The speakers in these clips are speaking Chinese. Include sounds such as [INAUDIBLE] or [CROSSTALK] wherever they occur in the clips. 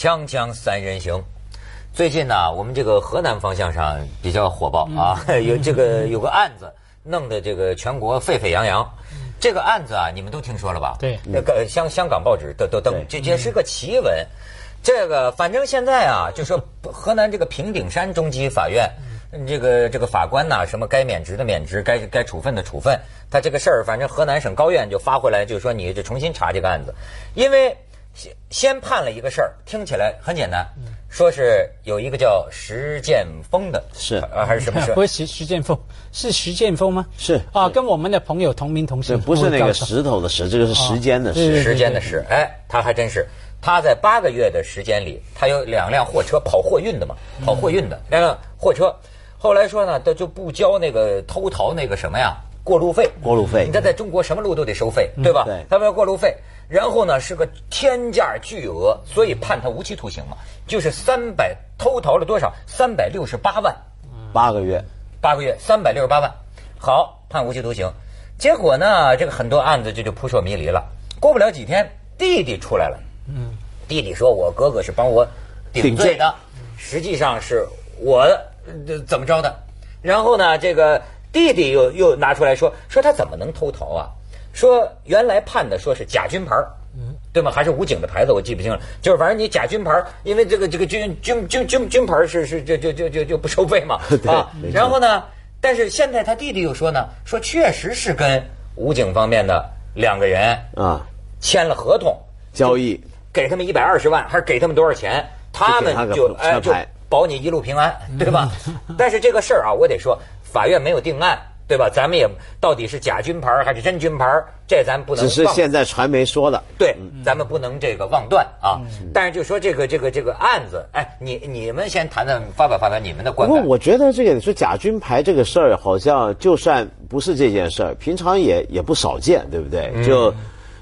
锵锵三人行，最近呢，我们这个河南方向上比较火爆啊，[LAUGHS] 有这个有个案子，弄得这个全国沸沸扬扬。这个案子啊，你们都听说了吧？对那个香香港报纸都都登，这这是个奇闻。这个反正现在啊，就说河南这个平顶山中级法院，这个这个法官呐、什么该免职的免职，该该处分的处分。他这个事儿，反正河南省高院就发回来，就是说你这重新查这个案子，因为先先判了一个事儿，听起来很简单，说是有一个叫石建峰的，是。啊还是什么事不？是徐徐建峰，是石建峰吗？是。啊，跟我们的朋友同名同姓，不是那个石头的石，这个是时间的时。时间的时，哎，他还真是，他在八个月的时间里，他有两辆货车跑货运的嘛，跑货运的。两辆货车，后来说呢，他就不交那个偷逃那个什么呀过路费，过路费。你这在中国什么路都得收费，对吧？他们要过路费，然后呢是个天价巨额，所以判他无期徒刑嘛，就是三百偷逃了多少？三百六十八万。八个月，八个月，三百六十八万，好判无期徒刑。结果呢，这个很多案子这就扑朔迷离了。过不了几天，弟弟出来了。嗯，弟弟说我哥哥是帮我顶罪的，实际上是我呃怎么着的。然后呢，这个弟弟又又拿出来说，说他怎么能偷逃啊？说原来判的说是假军牌儿对吗？还是武警的牌子，我记不清了。就是反正你假军牌儿，因为这个这个军军军军军牌儿是是就就就就就不收费嘛 [LAUGHS] 啊。然后呢，但是现在他弟弟又说呢，说确实是跟武警方面的两个人啊。签了合同，交易。给他们一百二十万，还是给他们多少钱，他们就哎就保你一路平安，对吧？[LAUGHS] 但是这个事儿啊，我得说，法院没有定案，对吧？咱们也到底是假军牌还是真军牌，这咱不能只是现在传媒说的。对，咱们不能这个妄断啊。但是就说这个这个这个案子，哎，你你们先谈谈，发表发表你们的不观不。过我觉得这个你说假军牌这个事儿，好像就算不是这件事儿，平常也也不少见，对不对？就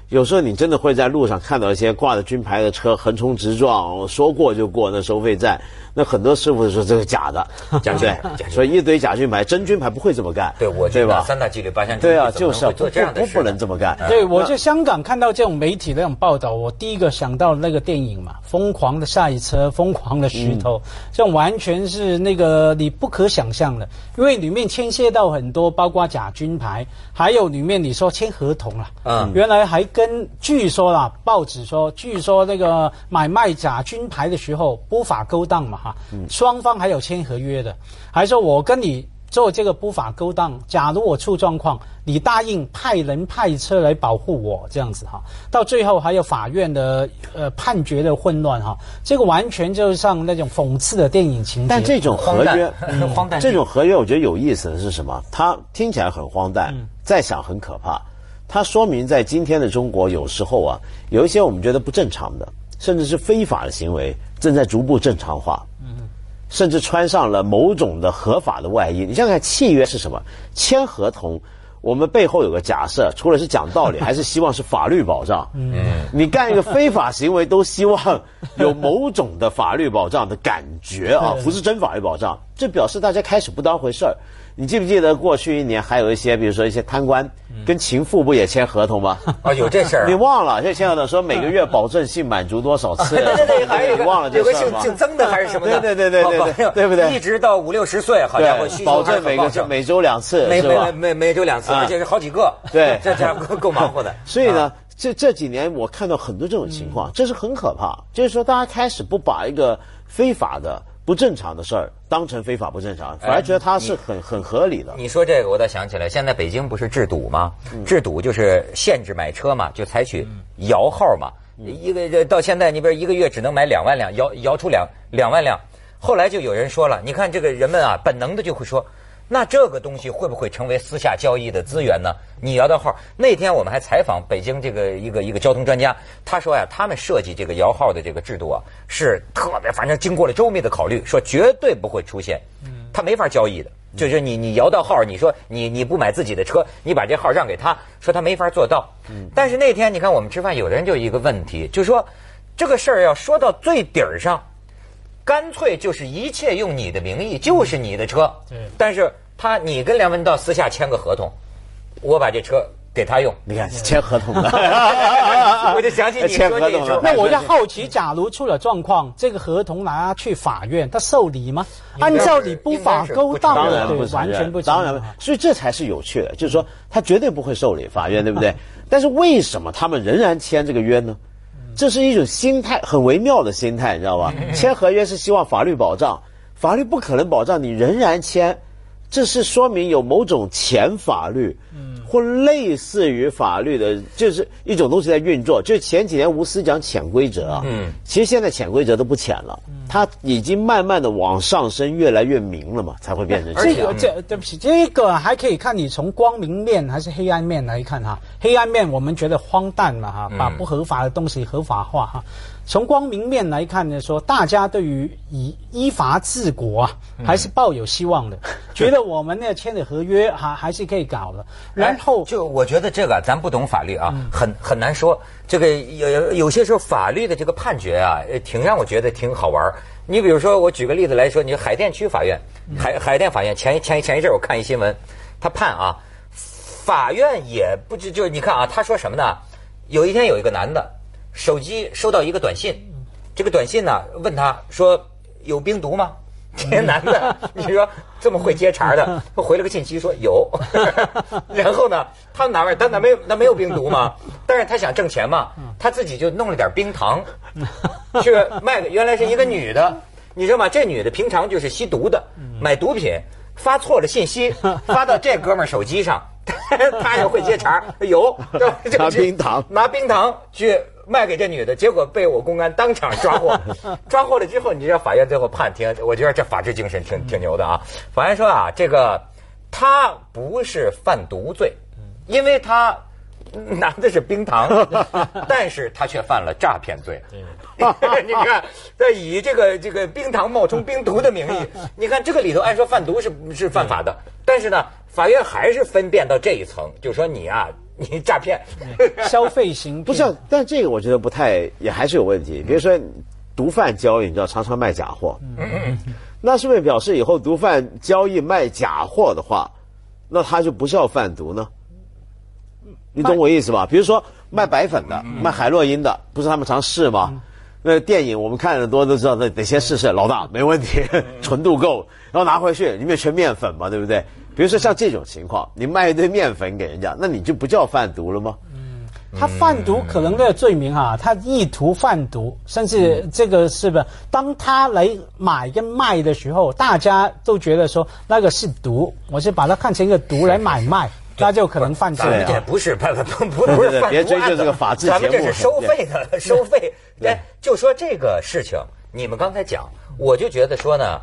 有时候你真的会在路上看到一些挂着军牌的车横冲直撞，说过就过那收费站，那很多师傅说这是假的，[LAUGHS] [LAUGHS] 假对不对？所以一堆假军牌，真军牌不会这么干，对，我觉对吧？得三大纪律八项对啊，就是不做这样不不能这么干。对，我在香港看到这种媒体那种报道，我第一个想到那个电影嘛，《疯狂的赛车》《疯狂的石头》嗯这种完全是那个你不可想象的，因为里面牵涉到很多，包括假军牌，还有里面你说签合同了，嗯原来还跟据说啦，报纸说，据说那个买卖假军牌的时候不法勾当嘛哈，双方还有签合约的，还说我跟你。做这个不法勾当，假如我出状况，你答应派人派车来保护我，这样子哈，到最后还有法院的呃判决的混乱哈，这个完全就像那种讽刺的电影情节。但这种合约 [LAUGHS] 荒诞荒诞这种合约我觉得有意思的是什么？它听起来很荒诞，再想很可怕。它说明在今天的中国，有时候啊，有一些我们觉得不正常的，甚至是非法的行为，正在逐步正常化。嗯甚至穿上了某种的合法的外衣。你想想看，契约是什么？签合同，我们背后有个假设，除了是讲道理，[LAUGHS] 还是希望是法律保障。嗯，你干一个非法行为，都希望有某种的法律保障的感觉啊，[LAUGHS] 不是真法律保障。这表示大家开始不当回事儿。你记不记得过去一年还有一些，比如说一些贪官跟情妇不也签合同吗？哦，有这事儿啊。[LAUGHS] 你忘了？这签合同说每个月保证性满足多少次？[LAUGHS] 对对对，还有一个你忘了这有个事儿吗？姓姓曾的还是什么的？对对对对对对 [LAUGHS] 哦对不对一直到五六十岁，好家伙，需对，求保证每个每周两次，每吧？每每周两次，啊而且是好几个。对这这样够够忙活的。所以呢啊，，这这几年我看到很多这种情况，这是很可怕。就是说，大家开始不把一个非法的、不正常的事儿当成非法不正常，反而觉得它是很很合理的。你说这个，我倒想起来，现在北京不是治堵吗？嗯治堵就是限制买车嘛，就采取摇号嘛。一个这到现在，你比如一个月只能买两万辆，摇摇出两两万辆。后来就有人说了，你看这个人们啊，本能的就会说，那这个东西会不会成为私下交易的资源呢？你摇到号，那天我们还采访北京这个一个一个交通专家，他说呀，他们设计这个摇号的这个制度啊，是特别，反正经过了周密的考虑，说绝对不会出现，他没法交易的。就是你你摇到号，你说你你不买自己的车，你把这号让给他，说他没法做到。但是那天你看我们吃饭，有的人就一个问题，就说这个事儿要说到最底儿上，干脆就是一切用你的名义，就是你的车。对但是他你跟梁文道私下签个合同，我把这车给他用。你看签合同的，[LAUGHS] 我就想起你。说那句那我就好奇，假如出了状况，这个合同拿去法院，他受理吗？按照你不法勾当当的，对完全不承当然不，所以这才是有趣的，就是说他绝对不会受理法院，对不对？但是为什么他们仍然签这个约呢？这是一种心态很微妙的心态，你知道吧？签合约是希望法律保障，法律不可能保障，你仍然签，这是说明有某种前法律，或类似于法律的，就是一种东西在运作。就是前几年吴思讲潜规则啊，嗯，其实现在潜规则都不潜了，它已经慢慢的往上升，越来越明了嘛，才会变成这个。这对不起，这个还可以看你从光明面还是黑暗面来看哈。黑暗面我们觉得荒诞嘛哈，把不合法的东西合法化哈。从光明面来看呢，说大家对于以依法治国啊，还是抱有希望的，[LAUGHS] 觉得我们呢签的合约还还是可以搞的。然后哎就我觉得这个咱不懂法律啊，很很难说。这个有有些时候法律的这个判决啊，呃挺让我觉得挺好玩儿你比如说，我举个例子来说，你海淀区法院，海海淀法院前前前一阵儿我看一新闻，他判啊，法院也不知就是你看啊，他说什么呢？有一天有一个男的手机收到一个短信，这个短信呢问他说有冰毒吗？[LAUGHS] 这个男的，你说这么会接茬的，他回了个信息说有，[LAUGHS] 然后呢，他哪玩意儿？他那没有那没有冰毒吗？但是他想挣钱嘛，他自己就弄了点冰糖，去卖给原来是一个女的，你知道吗？这女的平常就是吸毒的，买毒品，发错了信息，发到这哥们儿手机上，[LAUGHS] 他也会接茬，有拿冰糖拿冰糖去卖给这女的，结果被我公安当场抓获。[LAUGHS] 抓获了之后，你知道法院最后判庭，我觉得这法治精神挺挺牛的啊。法院说啊，这个他不是贩毒罪，因为他拿的是冰糖，[LAUGHS] 但是他却犯了诈骗罪。[LAUGHS] 你看，在以这个这个冰糖冒充冰毒的名义，你看这个里头按说贩毒是是犯法的，但是呢，法院还是分辨到这一层，就说你啊，你诈骗。消费型 [LAUGHS] 不是啊，但这个我觉得不太，也还是有问题。比如说，毒贩交易，你知道常常卖假货，[LAUGHS] 那是不是表示以后毒贩交易卖假货的话，那他就不是要贩毒呢？你懂我意思吧？比如说卖白粉的、卖海洛因的，不是他们常试吗？那电影我们看的多都知道，那得先试试，老大没问题，[LAUGHS] 纯度够，然后拿回去里面全面粉嘛，对不对？比如说像这种情况，你卖一堆面粉给人家，那你就不叫贩毒了吗？嗯他贩毒可能的罪名啊，他意图贩毒，甚至这个是不是？当他来买跟卖的时候，大家都觉得说那个是毒，我是把它看成一个毒来买卖，[LAUGHS] 那就可能犯罪了。这不是不不不不是别追究这个毒案子法治咱们这是收费的，收费。对哎，就说这个事情，你们刚才讲，我就觉得说呢，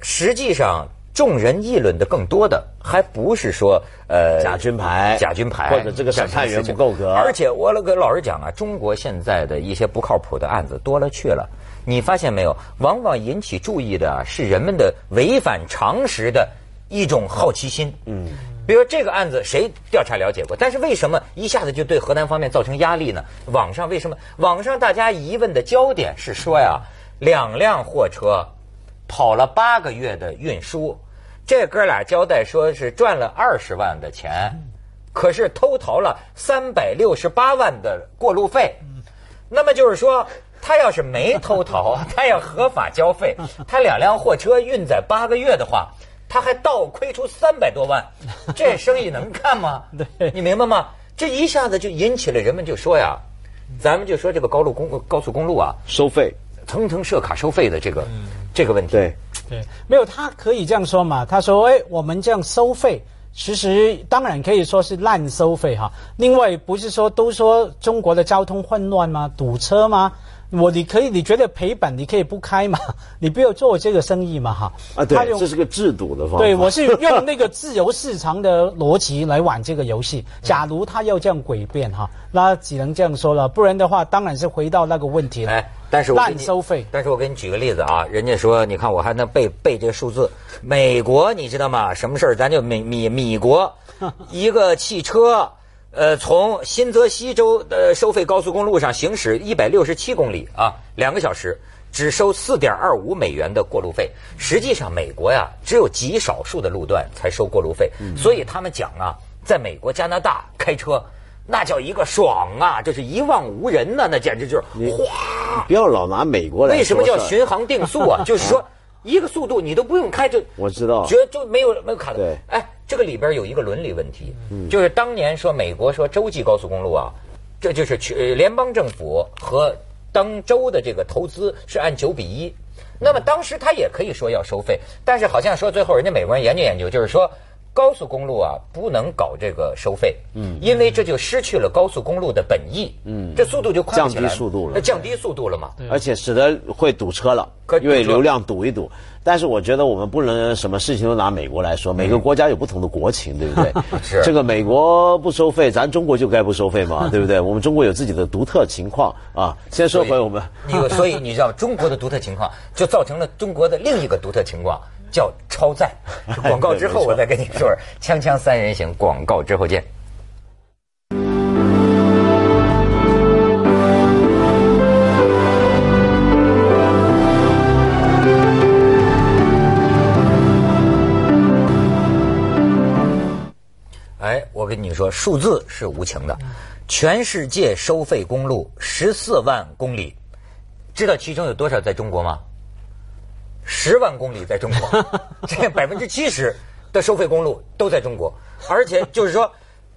实际上众人议论的更多的，还不是说呃假军牌假军牌，或者这个审判员不够格而且我那个老实讲啊，中国现在的一些不靠谱的案子多了去了。你发现没有？往往引起注意的啊，是人们的违反常识的一种好奇心。嗯，比如这个案子谁调查了解过？但是为什么一下子就对河南方面造成压力呢？网上为什么？网上大家疑问的焦点是说呀，两辆货车跑了八个月的运输，这哥俩交代说是赚了二十万的钱，可是偷逃了三百六十八万的过路费。那么就是说，他要是没偷逃，[LAUGHS] 他要合法交费，他两辆货车运载八个月的话，他还倒亏出三百多万，这生意能干吗？[LAUGHS] 对你明白吗？这一下子就引起了人们就说呀，咱们就说这个高路公高速公路啊，收费，层层设卡收费的这个、这个问题。对，对，没有，他可以这样说嘛？他说：“哎，我们这样收费，其实当然可以说是滥收费哈。另外，不是说都说中国的交通混乱吗？堵车吗？我你可以，你觉得赔本，你可以不开嘛？[LAUGHS] 你不要做这个生意嘛哈。啊，他对，用这是个制度的方法。对，我是用那个自由市场的逻辑来玩这个游戏。假如他要这样诡辩哈，那只能这样说了，不然的话，当然是回到那个问题了。哎，但是我给滥你收费。但是我给你举个例子啊，人家说，你看我还能背背这个数字。美国你知道吗？什么事儿？咱就米米米国，[LAUGHS] 一个汽车，呃，从新泽西州的收费高速公路上行驶一百六十七公里啊，两个小时。只收四点二五美元的过路费，实际上美国呀只有极少数的路段才收过路费，所以他们讲啊，在美国、加拿大开车，那叫一个爽啊！这是一望无人呐，那简直就是哗！不要老拿美国来为什么叫巡航定速啊？[LAUGHS] 就是说一个速度你都不用开就我知道绝就没有没有卡的。对哎，这个里边有一个伦理问题，就是当年说美国说洲际高速公路啊，这就是去呃联邦政府和当州的这个投资是按九比一。那么当时他也可以说要收费，但是好像说最后人家美国人研究研究，就是说高速公路啊不能搞这个收费，嗯，因为这就失去了高速公路的本意，嗯，这速度就快起来降低速度了。那降低速度了嘛，而且使得会堵车了可，因为流量堵一堵。但是我觉得我们不能什么事情都拿美国来说，每个国家有不同的国情，对不对？[LAUGHS] 是。这个美国不收费，咱中国就该不收费嘛，[LAUGHS] 对不对？我们中国有自己的独特情况啊。先说回我们，你有所以你知道中国的独特情况，就造成了中国的另一个独特情况，叫超载。[LAUGHS] 广告之后我再跟你说，锵锵三人行，广告之后见。哎，我跟你说，数字是无情的。全世界收费公路十四万公里，知道其中有多少在中国吗？十万公里在中国，[LAUGHS] 这百分之七十的收费公路都在中国，而且就是说，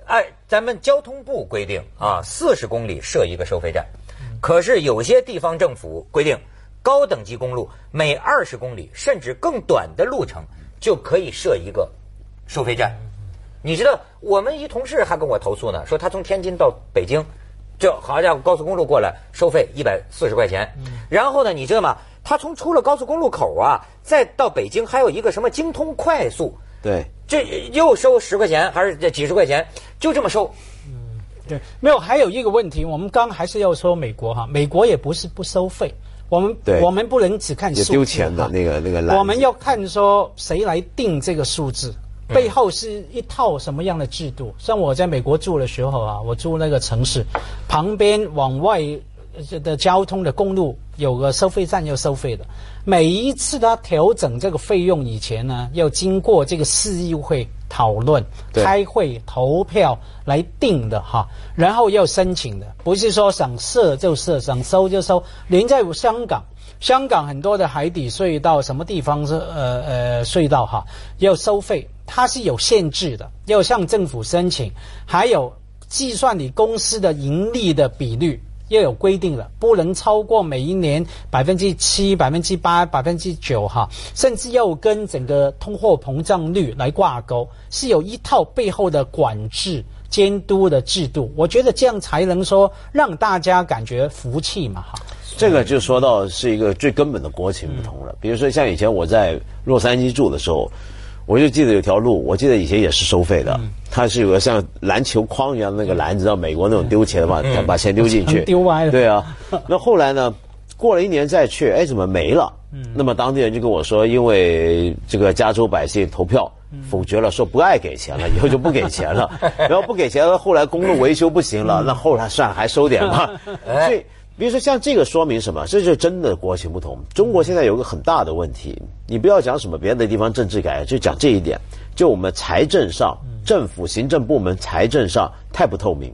哎，咱们交通部规定啊，四十公里设一个收费站，可是有些地方政府规定，高等级公路每二十公里甚至更短的路程就可以设一个收费站。你知道，我们一同事还跟我投诉呢，说他从天津到北京，这好家伙，高速公路过来收费一百四十块钱。然后呢，你知道吗？他从出了高速公路口啊，再到北京还有一个什么京通快速，对，这又收十块钱，还是这几十块钱，就这么收。嗯对，没有，还有一个问题，我们刚还是要说美国哈，美国也不是不收费，我们对我们不能只看也数字丢钱的那个那个我们要看说谁来定这个数字。嗯背后是一套什么样的制度？像我在美国住的时候啊，我住那个城市，旁边往外呃的交通的公路有个收费站要收费的。每一次他调整这个费用以前呢，要经过这个市议会讨论、开会、投票来定的哈，然后要申请的，不是说想设就设，想收就收。连在香港，香港很多的海底隧道，什么地方是呃呃隧道哈，要收费，它是有限制的，要向政府申请，还有计算你公司的盈利的比率。要有规定了，不能超过每一年百分之七、百分之八、百分之九哈，甚至要跟整个通货膨胀率来挂钩，是有一套背后的管制、监督的制度。我觉得这样才能说让大家感觉服气嘛哈。这个就说到是一个最根本的国情不同了。比如说像以前我在洛杉矶住的时候，我就记得有条路，我记得以前也是收费的，它是有个像篮球框一样的那个篮子，知道美国那种丢钱的嘛，把钱丢进去，[LAUGHS] 丢歪了对啊，那后来呢，过了一年再去，哎，怎么没了？那么当地人就跟我说，因为这个加州百姓投票。否决了，说不爱给钱了，[LAUGHS] 以后就不给钱了。然后不给钱了，后来公路维修不行了，那后来算了，还收点吧。[LAUGHS] 哎所以，比如说像这个说明什么？这就是真的国情不同。中国现在有个很大的问题，你不要讲什么别的地方政治改，就讲这一点，就我们财政上，政府行政部门财政上太不透明。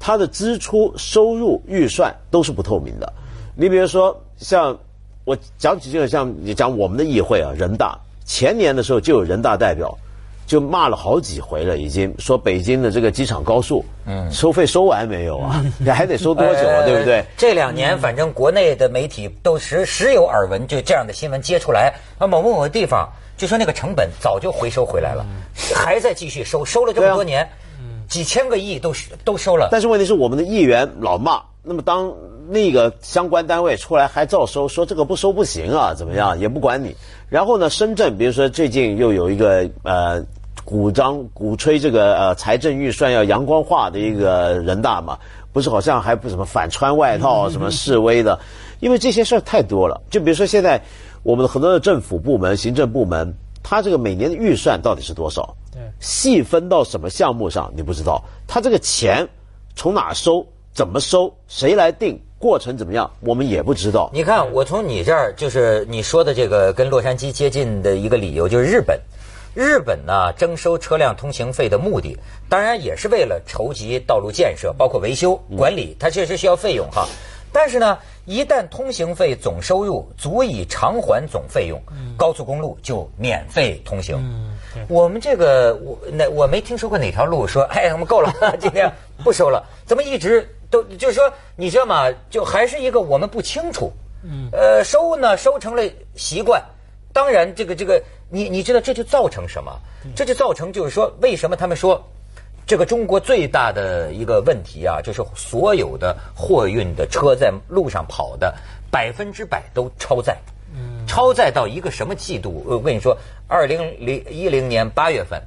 它的支出、收入、预算都是不透明的。你比如说，像我讲起这个，像你讲我们的议会啊，人大前年的时候就有人大代表就骂了好几回了，已经说北京的这个机场高速，嗯，收费收完没有啊？你 [LAUGHS] 还得收多久啊？呃对不对？这两年，反正国内的媒体都时时有耳闻，就这样的新闻接出来，啊，某某某地方就说那个成本早就回收回来了，还在继续收，收了这么多年，几千个亿都都收了。但是问题是，我们的议员老骂，那么当那个相关单位出来还照收，说这个不收不行啊，怎么样也不管你。然后呢，深圳比如说最近又有一个呃鼓张鼓吹这个呃财政预算要阳光化的一个人大嘛，不是好像还不什么反穿外套什么示威的，因为这些事儿太多了。就比如说现在我们的很多的政府部门、行政部门，它这个每年的预算到底是多少？对细分到什么项目上你不知道，他这个钱从哪收、怎么收、谁来定、过程怎么样，我们也不知道。你看，我从你这儿就是你说的这个跟洛杉矶接近的一个理由，就是日本。日本呢征收车辆通行费的目的，当然也是为了筹集道路建设，包括维修管理，它确实需要费用哈。但是呢，一旦通行费总收入足以偿还总费用，高速公路就免费通行。我们这个我那我没听说过哪条路说，哎，我们够了，今天不收了。[LAUGHS] 怎么一直都就是说，你知道吗？就还是一个我们不清楚。嗯。呃，收呢收成了习惯。当然，这个这个，你你知道这就造成什么？这就造成就是说，为什么他们说？这个中国最大的一个问题啊，就是所有的货运的车在路上跑的百分之百都超载，超载到一个什么季度？我跟你说，二零零一零年八月份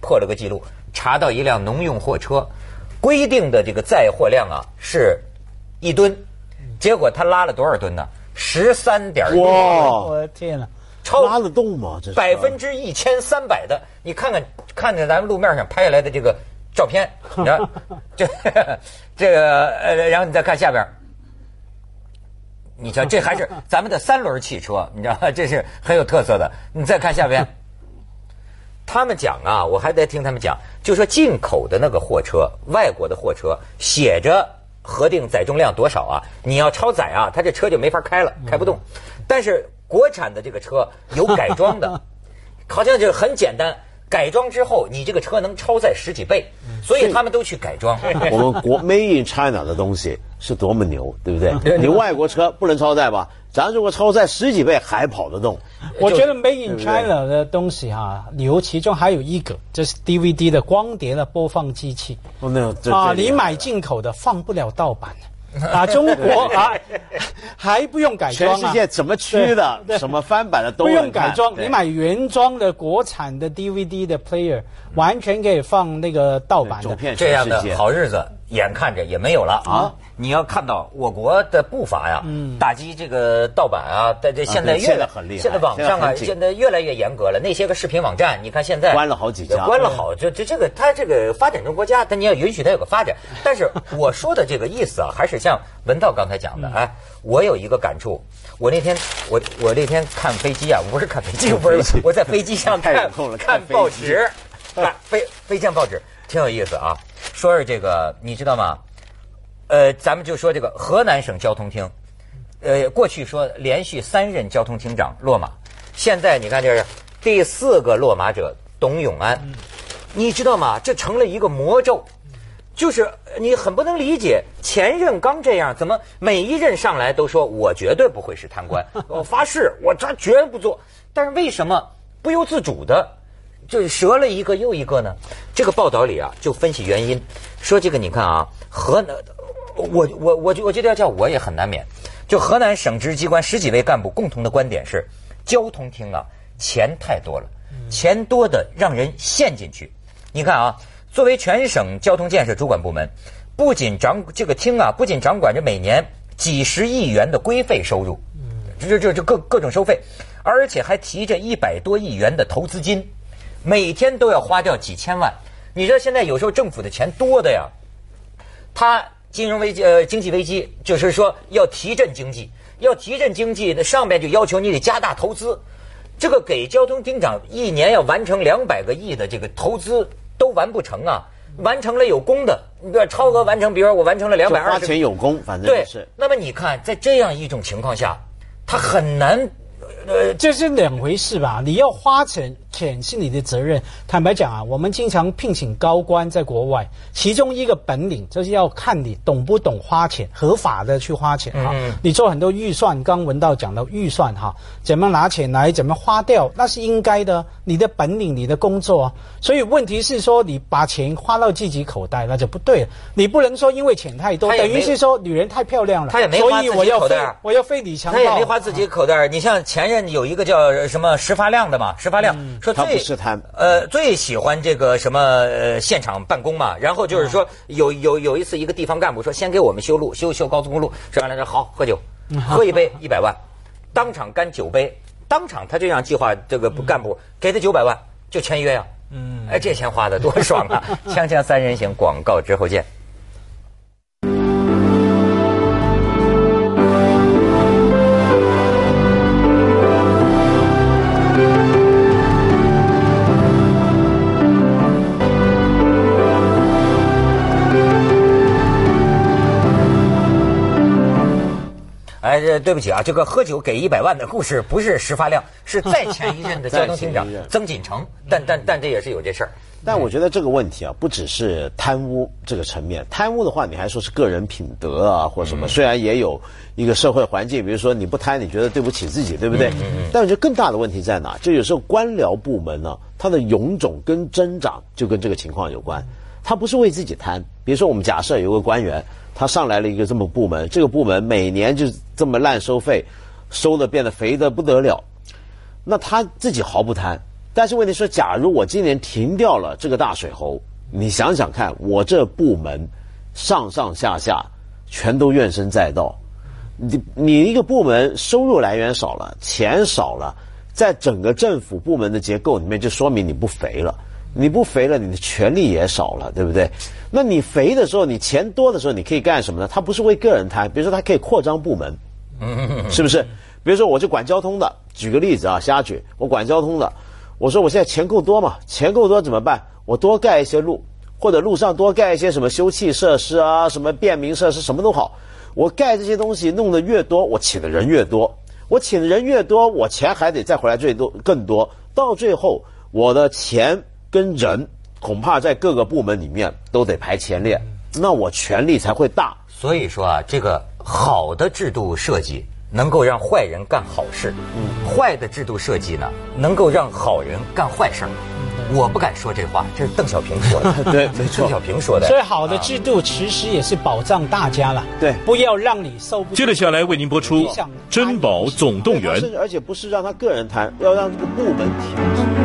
破了个记录，查到一辆农用货车规定的这个载货量啊是一吨，结果他拉了多少吨呢？十三点六。哇！我的天哪！超拉得动吗？这百分之一千三百的，你看看看见咱们路面上拍下来的这个照片，[LAUGHS] 你看这 [LAUGHS] 这个呃，然后你再看下边，你瞧这还是 [LAUGHS] 咱们的三轮汽车，你知道吗？这是很有特色的。你再看下边，他们讲啊，我还得听他们讲，就说进口的那个货车，外国的货车写着核定载重量多少啊，你要超载啊，他这车就没法开了，开不动。但是国产的这个车有改装的，好像就是很简单，改装之后你这个车能超载十几倍，所以他们都去改装。[LAUGHS] 我们国 Made in China 的东西是多么牛，对不对？[LAUGHS] 你外国车不能超载吧？咱如果超载十几倍还跑得动，我觉得 Made in China 的东西哈，牛其中还有一个，这是 DVD 的光碟的播放机器。哦，那这啊，你买进口的放不了盗版 [LAUGHS] 啊，中国啊还不用改装啊，全世界怎么区的对、什么翻版的都不用改装，你买原装的国产的 DVD 的 player，完全可以放那个盗版的。走遍这样的。好日子眼看着也没有了啊！你要看到我国的步伐呀，打击这个盗版啊，在这现在越来现在很厉害现在网上啊，现在越来越严格了。那些个视频网站，你看现在关了好几家关了好，这这这个它这个发展中国家，但你要允许它有个发展。但是我说的这个意思啊，还是像文道刚才讲的，哎，我有一个感触。我那天我我那天看飞机啊，不是看飞机，[LAUGHS] 不是我在飞机上看看报纸，看飞飞向报纸，挺有意思啊。说是这个，你知道吗？呃，咱们就说这个河南省交通厅，呃，过去说连续三任交通厅长落马，现在你看这是第四个落马者董永安，你知道吗？这成了一个魔咒，就是你很不能理解，前任刚这样，怎么每一任上来都说我绝对不会是贪官，我发誓我这绝不做，但是为什么不由自主的？就是折了一个又一个呢。这个报道里啊，就分析原因，说这个你看啊，河南，我我我我觉得要叫我也很难免。就河南省直机关十几位干部共同的观点是，交通厅啊钱太多了，钱多的让人陷进去。你看啊，作为全省交通建设主管部门，不仅掌这个厅啊，不仅掌管着每年几十亿元的规费收入，这这这各各种收费，而且还提着一百多亿元的投资金。每天都要花掉几千万。你知道现在有时候政府的钱多的呀，他金融危机呃经济危机，就是说要提振经济，要提振经济，那上面就要求你得加大投资。这个给交通厅长一年要完成两百个亿的这个投资都完不成啊，完成了有功的，你比如超额完成，比如说我完成了两百二十，钱有功，反正是。那么你看，在这样一种情况下，他很难。呃，这是两回事吧？你要花钱，钱是你的责任。坦白讲啊，我们经常聘请高官在国外，其中一个本领就是要看你懂不懂花钱，合法的去花钱哈。嗯你做很多预算，刚文道讲到预算哈，怎么拿钱来，怎么花掉，那是应该的，你的本领，你的工作啊。所以问题是说，你把钱花到自己口袋，那就不对了。你不能说因为钱太多，等于是说女人太漂亮了，他也没所以我要非口袋我要费你强他也没花自己口袋儿。你像前任有一个叫什么石发亮的嘛，石发亮、说他最不是贪呃最喜欢这个什么呃现场办公嘛。然后就是说有有有一次一个地方干部说先给我们修路修修高速公路，说完了说好喝酒，喝一杯 [LAUGHS] 一百万，当场干九杯，当场他就让计划这个干部给他九百万就签约呀、嗯，哎这钱花的多爽啊！[LAUGHS] 锵锵三人行广告之后见。这对不起啊，这个喝酒给一百万的故事不是石发亮，是再前一任的交通厅长 [LAUGHS] 曾锦成，但但但这也是有这事儿。但我觉得这个问题啊，不只是贪污这个层面，贪污的话，你还说是个人品德啊，或什么，虽然也有一个社会环境，比如说你不贪，你觉得对不起自己，对不对？但我觉得更大的问题在哪？就有时候官僚部门呢，它的臃肿跟增长就跟这个情况有关。他不是为自己贪，比如说我们假设有个官员，他上来了一个这么部门，这个部门每年就这么烂收费，收的变得肥的不得了，那他自己毫不贪。但是问题是，假如我今年停掉了这个大水猴，你想想看，我这部门上上下下全都怨声载道。你你一个部门收入来源少了，钱少了，在整个政府部门的结构里面，就说明你不肥了。你不肥了，你的权利也少了，对不对？那你肥的时候，你钱多的时候，你可以干什么呢？他不是为个人贪，比如说他可以扩张部门，是不是？比如说我就管交通的，举个例子啊，瞎举，我管交通的，我说我现在钱够多嘛，钱够多怎么办？我多盖一些路，或者路上多盖一些什么休憩设施啊，什么便民设施，什么都好。我盖这些东西弄得越多，我请的人越多，我请的人越多，我钱还得再回来最多更多，到最后我的钱跟人恐怕在各个部门里面都得排前列，那我权力才会大。所以说啊，这个好的制度设计能够让坏人干好事，嗯坏的制度设计呢，能够让好人干坏事儿。我不敢说这话，这是邓小平说的。[LAUGHS] 对没错邓小平说的。所以好的制度其实也是保障大家了，对不要让你受不。接着下来为您播出《珍宝总动员》。甚至而且不是让他个人谈，要让这个部门停止。